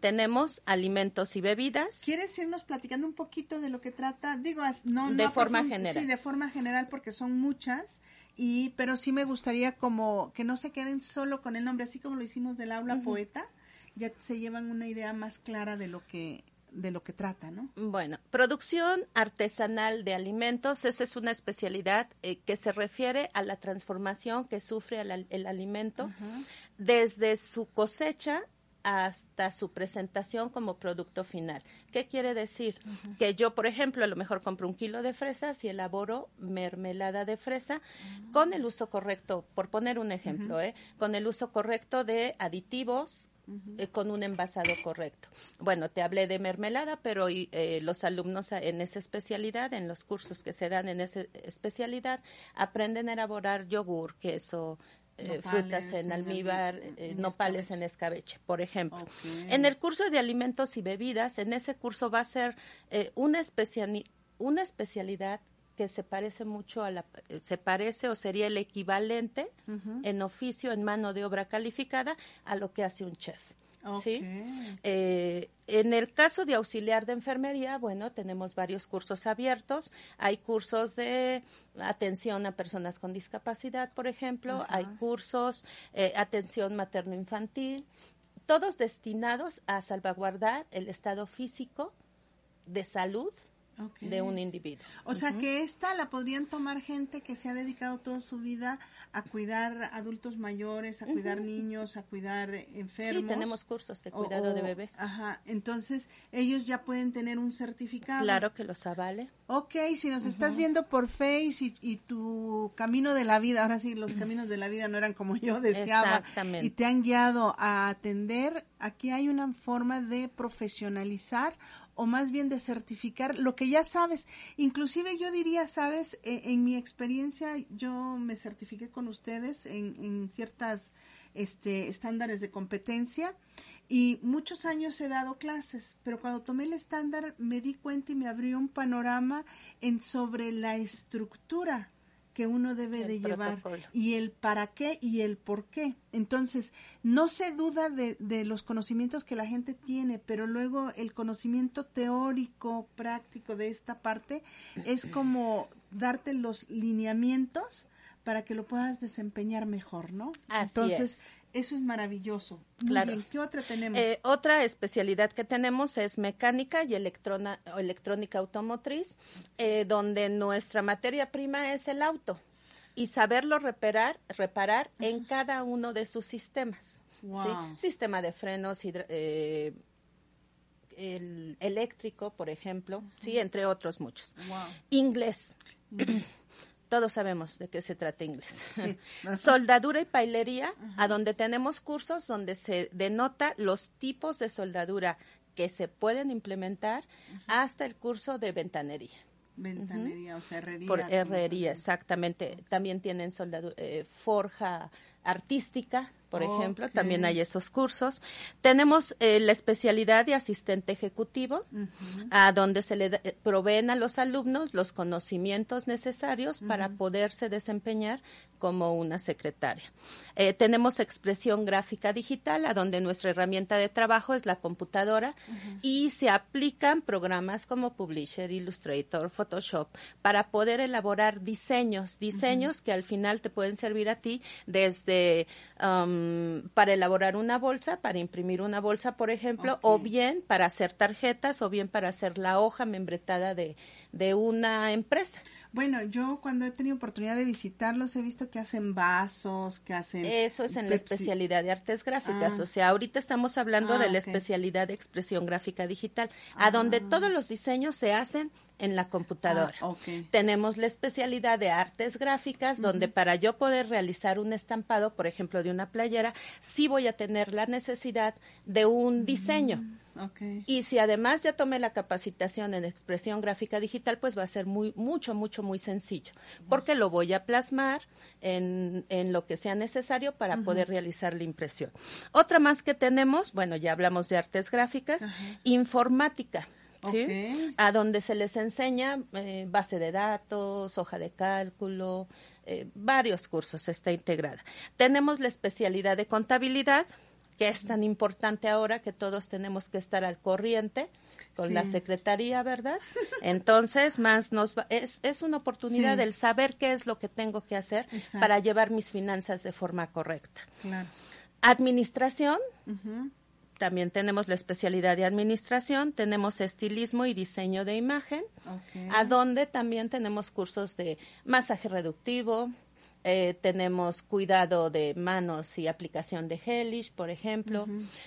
tenemos alimentos y bebidas. ¿Quieres irnos platicando un poquito de lo que trata? Digo, no, de forma general. Sí, de forma general porque son muchas y pero sí me gustaría como que no se queden solo con el nombre, así como lo hicimos del aula poeta, ya se llevan una idea más clara de lo que de lo que trata, ¿no? Bueno, producción artesanal de alimentos, esa es una especialidad eh, que se refiere a la transformación que sufre el, alimento desde su cosecha hasta su presentación como producto final. ¿Qué quiere decir? Que yo, por ejemplo, a lo mejor compro un kilo de fresas y elaboro mermelada de fresa con el uso correcto, por poner un ejemplo, ¿eh? con el uso correcto de aditivos, eh, con un envasado correcto. Bueno, te hablé de mermelada, pero eh, los alumnos en esa especialidad, en los cursos que se dan en esa especialidad, aprenden a elaborar yogur, queso, eh, frutas en, almíbar, nopales en escabeche, por ejemplo. En el curso de alimentos y bebidas, en ese curso va a ser una, una especialidad que se parece mucho a la, se parece o sería el equivalente en oficio, en mano de obra calificada, a lo que hace un chef. ¿sí? Eh, en el caso de auxiliar de enfermería, bueno, tenemos varios cursos abiertos. Hay cursos de atención a personas con discapacidad, por ejemplo. Hay cursos eh, atención materno-infantil. Todos destinados a salvaguardar el estado físico de salud de un individuo. O sea que esta la podrían tomar gente que se ha dedicado toda su vida a cuidar adultos mayores, a cuidar niños, a cuidar enfermos. Sí, tenemos cursos de cuidado de bebés. Ajá, entonces ellos ya pueden tener un certificado. Claro que los avale. Ok, si nos estás viendo por Face y, y, tu camino de la vida, ahora sí, los caminos de la vida no eran como yo deseaba. Exactamente. Y te han guiado a atender, aquí hay una forma de profesionalizar o más bien de certificar lo que ya sabes. Inclusive yo diría, sabes, e, en, mi experiencia yo me certifiqué con ustedes en, en ciertas este, estándares de competencia y muchos años he dado clases, pero cuando tomé el estándar me di cuenta y me abrió un panorama en sobre la estructura que uno debe de llevar y el para qué y el por qué. Entonces, no se duda de, de, los conocimientos que la gente tiene, pero luego el conocimiento teórico, práctico de esta parte es como darte los lineamientos para que lo puedas desempeñar mejor, ¿no? Así Entonces, eso es maravilloso. claro. ¿Qué otra tenemos? Eh, otra especialidad que tenemos es mecánica y electrona, electrónica automotriz, eh, donde nuestra materia prima es el auto y saberlo reparar, reparar en cada uno de sus sistemas. Sistema de frenos, eh, el eléctrico, por ejemplo, sí, entre otros muchos. Inglés. todos sabemos de qué se trata inglés. Soldadura y pailería, a donde tenemos cursos donde se denota los tipos de soldadura que se pueden implementar hasta el curso de ventanería. Ventanería, o sea, herrería. Por herrería, exactamente. También tienen soldadura, eh, forja artística, por ejemplo, también hay esos cursos. Tenemos eh, la especialidad de asistente ejecutivo, a donde se le eh, proveen a los alumnos los conocimientos necesarios para poderse desempeñar como una secretaria. Eh, tenemos expresión gráfica digital, a donde nuestra herramienta de trabajo es la computadora y se aplican programas como Publisher, Illustrator, Photoshop, para poder elaborar diseños, diseños que al final te pueden servir a ti desde um, para elaborar una bolsa, para imprimir una bolsa, por ejemplo, o bien para hacer tarjetas, o bien para hacer la hoja membretada de, de una empresa. Bueno, yo cuando he tenido oportunidad de visitarlos he visto que hacen vasos, que hacen... Eso es en la especialidad de artes gráficas, ah. o sea, ahorita estamos hablando de ah, la especialidad de expresión gráfica digital, a donde ah. todos los diseños se hacen en la computadora. Tenemos la especialidad de artes gráficas, donde para yo poder realizar un estampado, por ejemplo, de una playera, sí voy a tener la necesidad de un diseño. Y si además ya tomé la capacitación en expresión gráfica digital, pues va a ser muy, mucho, mucho, muy sencillo, porque lo voy a plasmar en, en lo que sea necesario para poder realizar la impresión. Otra más que tenemos, bueno, ya hablamos de artes gráficas, informática. ¿sí? A donde se les enseña eh, base de datos, hoja de cálculo, eh, varios cursos está integrada. Tenemos la especialidad de contabilidad, que es tan importante ahora que todos tenemos que estar al corriente con la secretaría, ¿verdad? Entonces, más nos es, es una oportunidad del saber qué es lo que tengo que hacer para llevar mis finanzas de forma correcta. Administración, también tenemos la especialidad de administración, tenemos estilismo y diseño de imagen, a donde también tenemos cursos de masaje reductivo, eh, tenemos cuidado de manos y aplicación de gelish, por ejemplo.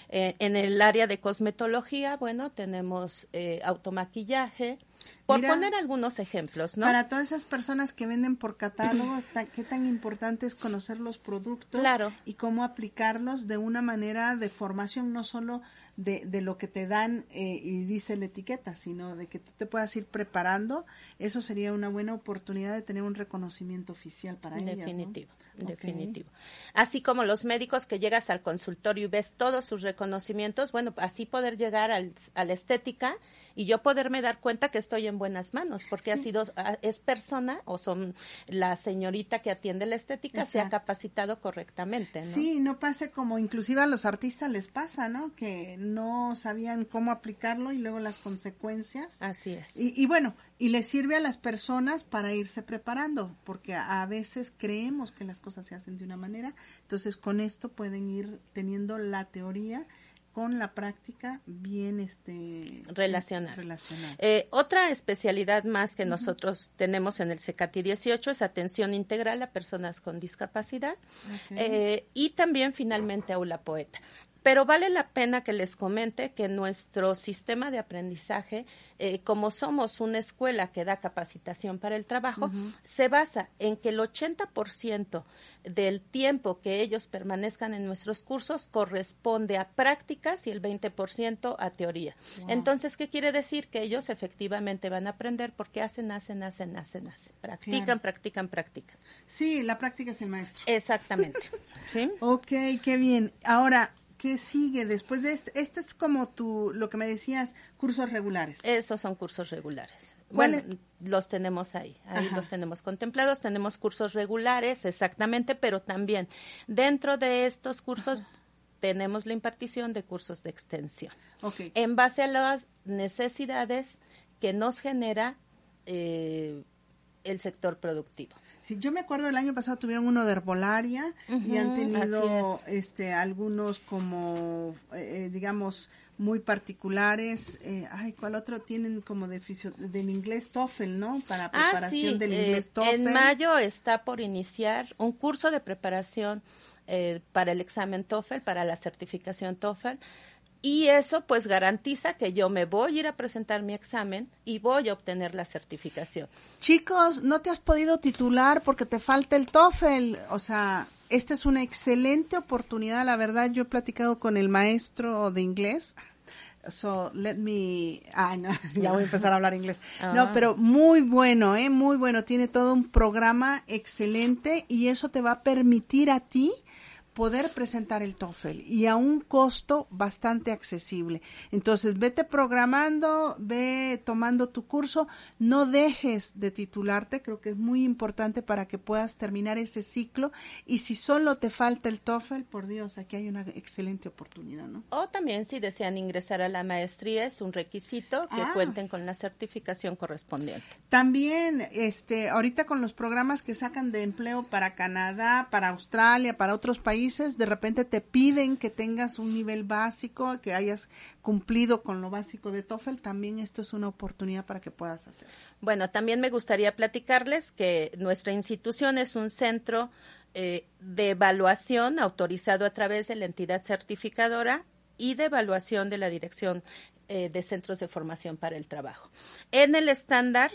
Eh, en el área de cosmetología, bueno, tenemos eh, automaquillaje, por poner algunos ejemplos, ¿no? Para todas esas personas que venden por catálogo, qué tan importante es conocer los productos y cómo aplicarlos de una manera de formación, no solo de, de lo que te dan eh, y dice la etiqueta, sino de que tú te puedas ir preparando. Eso sería una buena oportunidad de tener un reconocimiento oficial para ellos. Definitivo definitivo. Así como los médicos que llegas al consultorio y ves todos sus reconocimientos, bueno, así poder llegar al, a la estética y yo poderme dar cuenta que estoy en buenas manos, porque ha sido, es persona o son la señorita que atiende la estética, se ha capacitado correctamente, ¿no? Sí, no pase como inclusive a los artistas les pasa, ¿no? Que no sabían cómo aplicarlo y luego las consecuencias. Así es. Y, y bueno, y les sirve a las personas para irse preparando, porque a, veces creemos que las cosas se hacen de una manera, entonces con esto pueden ir teniendo la teoría con la práctica bien este relacional. Eh, otra especialidad más que nosotros tenemos en el CECATI 18 es atención integral a personas con discapacidad eh, y también finalmente aula poeta. Pero vale la pena que les comente que nuestro sistema de aprendizaje, eh, como somos una escuela que da capacitación para el trabajo, se basa en que el 80% del tiempo que ellos permanezcan en nuestros cursos corresponde a prácticas y el 20% a teoría. Entonces, ¿qué quiere decir? Que ellos efectivamente van a aprender porque hacen, hacen, hacen, hacen, hacen. Practican, practican, practican. Sí, la práctica es el maestro. Exactamente. ¿Sí? Ok, qué bien. Ahora, ¿Qué sigue después de este? Este es como tu, lo que me decías, cursos regulares. Esos son cursos regulares. Bueno, los tenemos ahí, ahí los tenemos contemplados, tenemos cursos regulares, exactamente, pero también dentro de estos cursos tenemos la impartición de cursos de extensión. Okay. En base a las necesidades que nos genera eh, el sector productivo. Sí, yo me acuerdo el año pasado tuvieron uno de herbolaria y han tenido este algunos como eh, eh, digamos muy particulares. Eh, ay, ¿cuál otro tienen como de del inglés TOEFL, no? Para Ah, preparación del inglés TOEFL. En mayo está por iniciar un curso de preparación eh, para el examen TOEFL, para la certificación TOEFL. Y eso pues garantiza que yo me voy a ir a presentar mi examen y voy a obtener la certificación. Chicos, no te has podido titular porque te falta el TOEFL, o sea, esta es una excelente oportunidad, la verdad yo he platicado con el maestro de inglés. So, let me, ay, no, ya voy a empezar a hablar inglés. No, Ah. pero muy bueno, eh, muy bueno, tiene todo un programa excelente y eso te va a permitir a ti poder presentar el TOEFL y a un costo bastante accesible. Entonces, vete programando, ve tomando tu curso, no dejes de titularte, creo que es muy importante para que puedas terminar ese ciclo y si solo te falta el TOEFL, por Dios, aquí hay una excelente oportunidad, ¿no? O también si desean ingresar a la maestría es un requisito que Ah. cuenten con la certificación correspondiente. También, este, ahorita con los programas que sacan de empleo para Canadá, para Australia, para otros países, de repente te piden que tengas un nivel básico, que hayas cumplido con lo básico de TOEFL. También esto es una oportunidad para que puedas hacer. Bueno, también me gustaría platicarles que nuestra institución es un centro eh, de evaluación autorizado a través de la entidad certificadora y de evaluación de la Dirección eh, de Centros de Formación para el Trabajo. En el estándar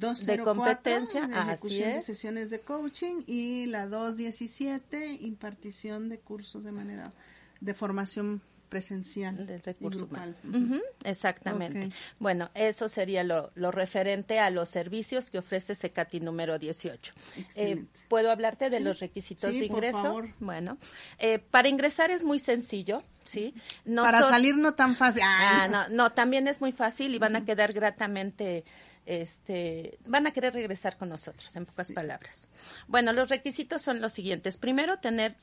de 204, competencia, de así de es. sesiones de coaching y la 217, impartición de cursos de manera de formación presencial del recurso grupal. humano. Exactamente. Bueno, eso sería lo, lo referente a los servicios que ofrece Secati número 18. Eh. ¿Puedo hablarte de Sí. los requisitos Sí, de por ingreso? favor. Bueno, eh, para ingresar es muy sencillo, ¿sí? No Para salir no tan fácil. Ah, no, no, también es muy fácil y van a quedar gratamente, este, van a querer regresar con nosotros, en pocas palabras. Bueno, los requisitos son los siguientes. Primero, tener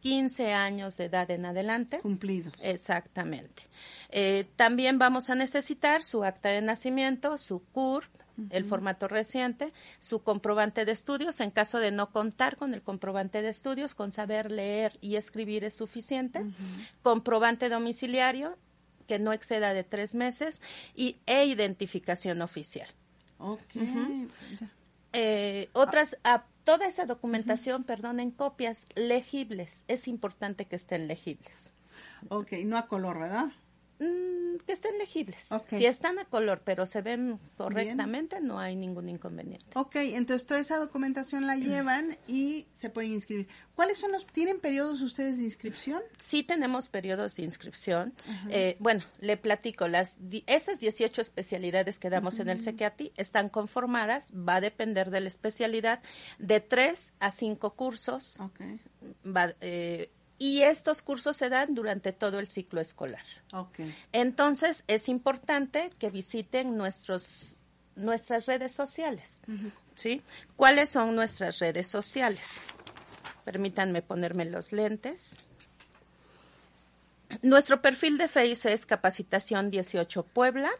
15 años de edad en adelante. Cumplidos. Exactamente. Eh, también vamos a necesitar su acta de nacimiento, su CURP, el formato reciente, su comprobante de estudios. En caso de no contar con el comprobante de estudios, con saber leer y escribir es suficiente. Comprobante domiciliario que no exceda de tres meses y e identificación oficial. Ok. Eh, otras, a toda esa documentación, perdón, en copias legibles. Es importante que estén legibles. Ok, no a color, ¿verdad? Mm, que estén legibles. Si están a color, pero se ven correctamente, no hay ningún inconveniente. Ok, entonces toda esa documentación la llevan y se pueden inscribir. ¿Cuáles son los, tienen periodos ustedes de inscripción? Sí tenemos periodos de inscripción. Eh, bueno, le platico, las esas 18 especialidades que damos en el CECATI están conformadas, va a depender de la especialidad, de 3 a 5 cursos. Ok, va, eh, y estos cursos se dan durante todo el ciclo escolar. ok. Entonces, es importante que visiten nuestros nuestras redes sociales. ¿Sí? ¿Cuáles son nuestras redes sociales? Permítanme ponerme los lentes. Nuestro perfil de Face es Capacitación 18 Puebla.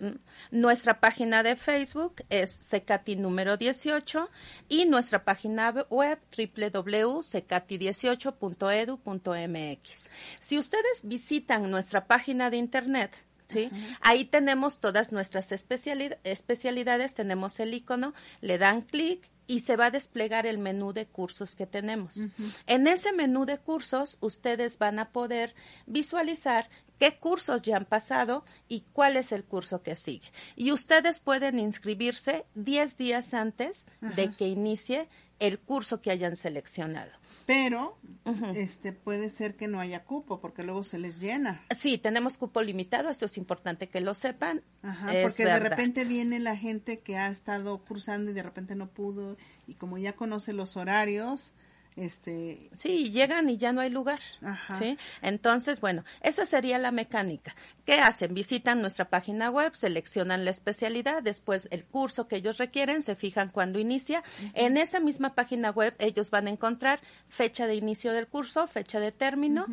Mm. Nuestra página de Facebook es Secati número 18 y nuestra página web www.secati18.edu.mx. Si ustedes visitan nuestra página de internet, ¿sí? Ahí tenemos todas nuestras especialid- especialidades, tenemos el icono, le dan clic y se va a desplegar el menú de cursos que tenemos. En ese menú de cursos, ustedes van a poder visualizar qué cursos ya han pasado y cuál es el curso que sigue. Y ustedes pueden inscribirse 10 días antes de que inicie el curso que hayan seleccionado. Pero este puede ser que no haya cupo porque luego se les llena. Sí, tenemos cupo limitado, eso es importante que lo sepan. Ajá, Es porque de repente viene la gente que ha estado cursando y de repente no pudo y como ya conoce los horarios, este sí llegan y ya no hay lugar sí entonces bueno esa sería la mecánica. Qué hacen visitan nuestra página web seleccionan la especialidad después el curso que ellos requieren se fijan cuando inicia. En esa misma página web ellos van a encontrar fecha de inicio del curso fecha de término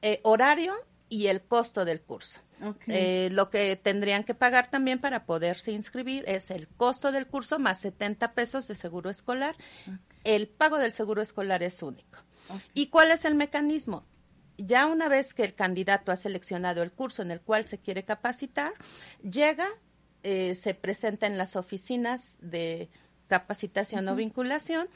eh, horario y el costo del curso. Eh, lo que tendrían que pagar también para poderse inscribir es el costo del curso más 70 pesos de seguro escolar. El pago del seguro escolar es único. ¿Y cuál es el mecanismo? Ya una vez que el candidato ha seleccionado el curso en el cual se quiere capacitar, llega, eh, se presenta en las oficinas de capacitación o vinculación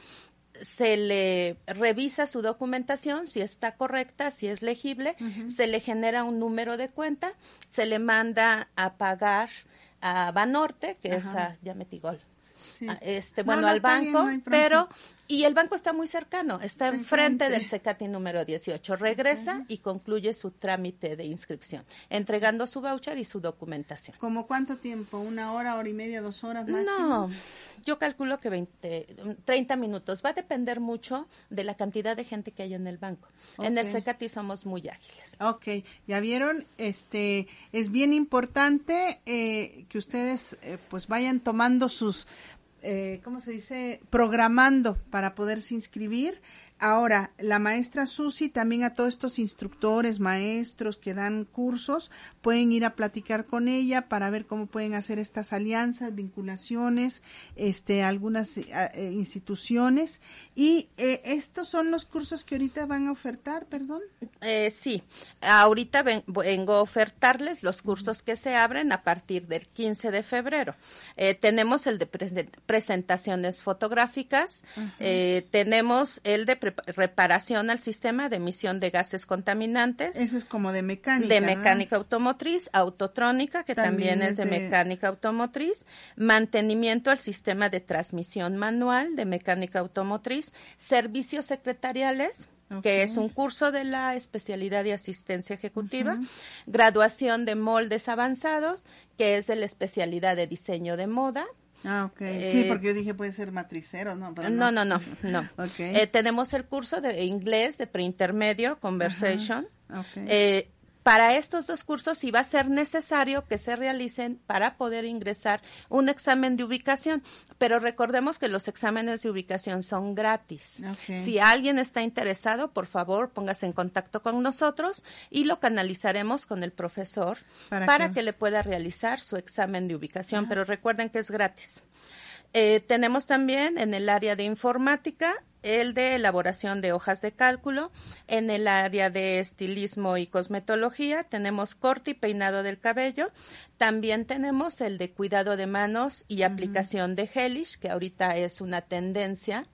se le revisa su documentación, si está correcta, si es legible, se le genera un número de cuenta, se le manda a pagar a Banorte, que es a, ya metí gol, este, bueno, al banco, pero, y el banco está muy cercano, está enfrente del CECATI número 18. Regresa y concluye su trámite de inscripción, entregando su voucher y su documentación. ¿Como cuánto tiempo? ¿Una hora, hora y media, dos horas máximo? No, yo calculo que 20, 30 minutos. Va a depender mucho de la cantidad de gente que hay en el banco. En el CECATI somos muy ágiles. Ok, ya vieron, este, es bien importante eh, que ustedes eh, pues vayan tomando sus eh, ¿cómo se dice? Programando para poderse inscribir. Ahora, la maestra Susi, también a todos estos instructores, maestros que dan cursos, pueden ir a platicar con ella para ver cómo pueden hacer estas alianzas, vinculaciones, este, algunas eh, eh, instituciones. Y eh, estos son los cursos que ahorita van a ofertar, perdón. sí, ahorita vengo a ofertarles los cursos que se abren a partir del 15 de febrero. tenemos el de presentaciones fotográficas, tenemos el de reparación al sistema de emisión de gases contaminantes. Eso es como de mecánica. De mecánica automotriz, autotrónica, que también, es de, mecánica automotriz, mantenimiento al sistema de transmisión manual de mecánica automotriz, servicios secretariales, que es un curso de la especialidad de asistencia ejecutiva, graduación de moldes avanzados, que es de la especialidad de diseño de moda, Ah, ok. sí, eh, porque yo dije puede ser matricero, ¿no? no, no, no, no. Eh, tenemos el curso de inglés de preintermedio, Conversation. Eh, para estos dos cursos sí va a ser necesario que se realicen para poder ingresar un examen de ubicación, pero recordemos que los exámenes de ubicación son gratis. Si alguien está interesado, por favor, póngase en contacto con nosotros y lo canalizaremos con el profesor para, que... le pueda realizar su examen de ubicación, pero recuerden que es gratis. Eh, tenemos también en el área de informática el de elaboración de hojas de cálculo. En el área de estilismo y cosmetología tenemos corte y peinado del cabello. También tenemos el de cuidado de manos y aplicación de gelish, que ahorita es una tendencia,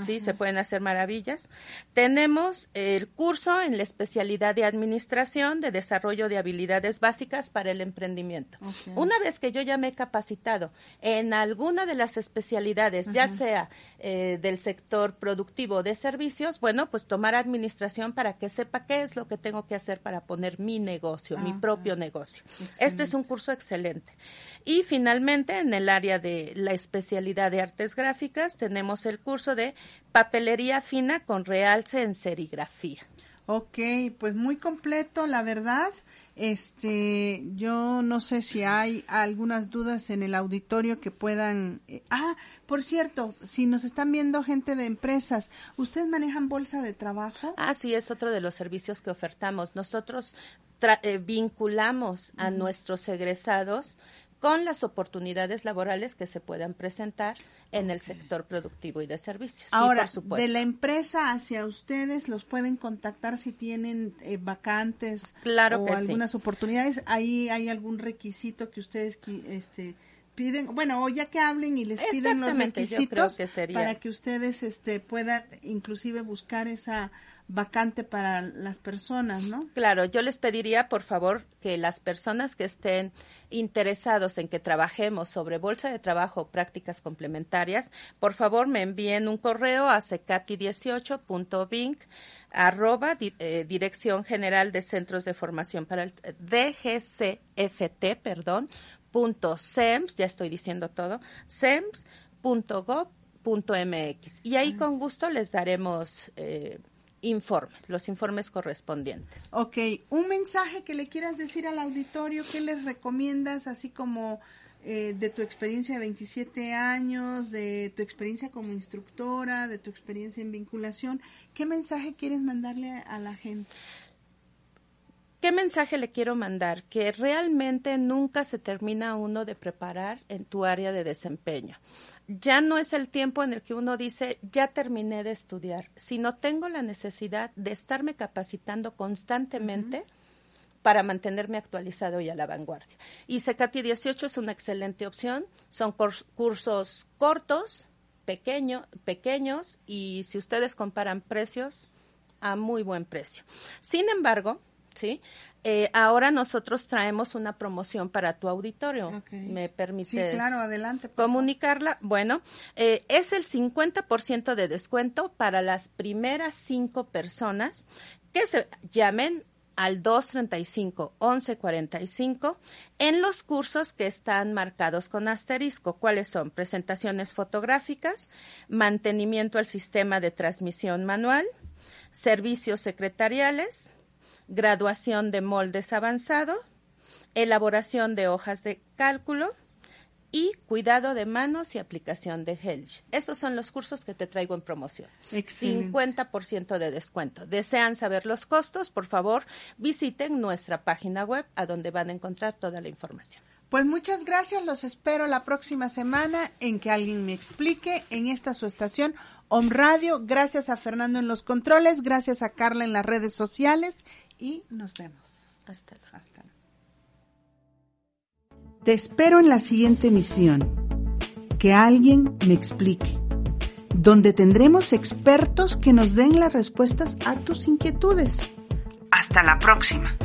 sí, se pueden hacer maravillas. Tenemos el curso en la especialidad de administración de desarrollo de habilidades básicas para el emprendimiento. Una vez que yo ya me he capacitado en alguna de las especialidades, ya sea eh, del sector productivo de servicios, bueno, pues tomar administración para que sepa qué es lo que tengo que hacer para poner mi negocio, mi propio negocio. Este es un curso excelente. Y finalmente, en el área de la especialidad de artes gráficas, tenemos el curso de papelería fina con realce en serigrafía. Ok, pues muy completo, la verdad. Este, yo no sé si hay algunas dudas en el auditorio que puedan. Eh, ah, por cierto, si nos están viendo gente de empresas, ¿ustedes manejan bolsa de trabajo? Ah, sí, es otro de los servicios que ofertamos. Nosotros eh, vinculamos a nuestros egresados con las oportunidades laborales que se puedan presentar en el sector productivo y de servicios. Ahora, de la empresa hacia ustedes, los pueden contactar si tienen eh, vacantes claro o algunas oportunidades. Ahí hay algún requisito que ustedes este, piden, bueno, o ya que hablen y les piden los requisitos para que ustedes este, puedan inclusive buscar esa vacante para las personas, ¿no? Claro, yo les pediría, por favor, que las personas que estén interesados en que trabajemos sobre bolsa de trabajo prácticas complementarias, por favor me envíen un correo a secati18.vinc arroba eh, Dirección General de Centros de Formación para el DGCFT, perdón, punto SEMS, ya estoy diciendo todo, SEMS.gov .mx y ahí con gusto les daremos eh, informes, los informes correspondientes. Ok, un mensaje que le quieras decir al auditorio, ¿qué les recomiendas así como eh, de tu experiencia de 27 años, de tu experiencia como instructora, de tu experiencia en vinculación? ¿Qué mensaje quieres mandarle a la gente? ¿Qué mensaje le quiero mandar? Que realmente nunca se termina uno de preparar en tu área de desempeño. Ya no es el tiempo en el que uno dice, ya terminé de estudiar, sino tengo la necesidad de estarme capacitando constantemente. para mantenerme actualizado y a la vanguardia. Y Secati 18 es una excelente opción. Son cursos cortos, pequeño, pequeños y si ustedes comparan precios, a muy buen precio. Sin embargo, ¿sí? Eh, ahora nosotros traemos una promoción para tu auditorio. ¿Me permite claro, adelante, comunicarla? Bueno, eh, es el 50% de descuento para las primeras cinco personas que se llamen al 235-1145 en los cursos que están marcados con asterisco. ¿Cuáles son? Presentaciones fotográficas, mantenimiento al sistema de transmisión manual, servicios secretariales, graduación de moldes avanzado, elaboración de hojas de cálculo y cuidado de manos y aplicación de gel. Esos son los cursos que te traigo en promoción. Excelente. 50% de descuento. ¿Desean saber los costos? Por favor, visiten nuestra página web a donde van a encontrar toda la información. Pues muchas gracias, los espero la próxima semana en que alguien me explique en esta su estación Om Radio. Gracias a Fernando en los controles, gracias a Carla en las redes sociales y nos vemos. Hasta luego. Hasta luego. Te espero en la siguiente emisión. Que alguien me explique. Donde tendremos expertos que nos den las respuestas a tus inquietudes. Hasta la próxima.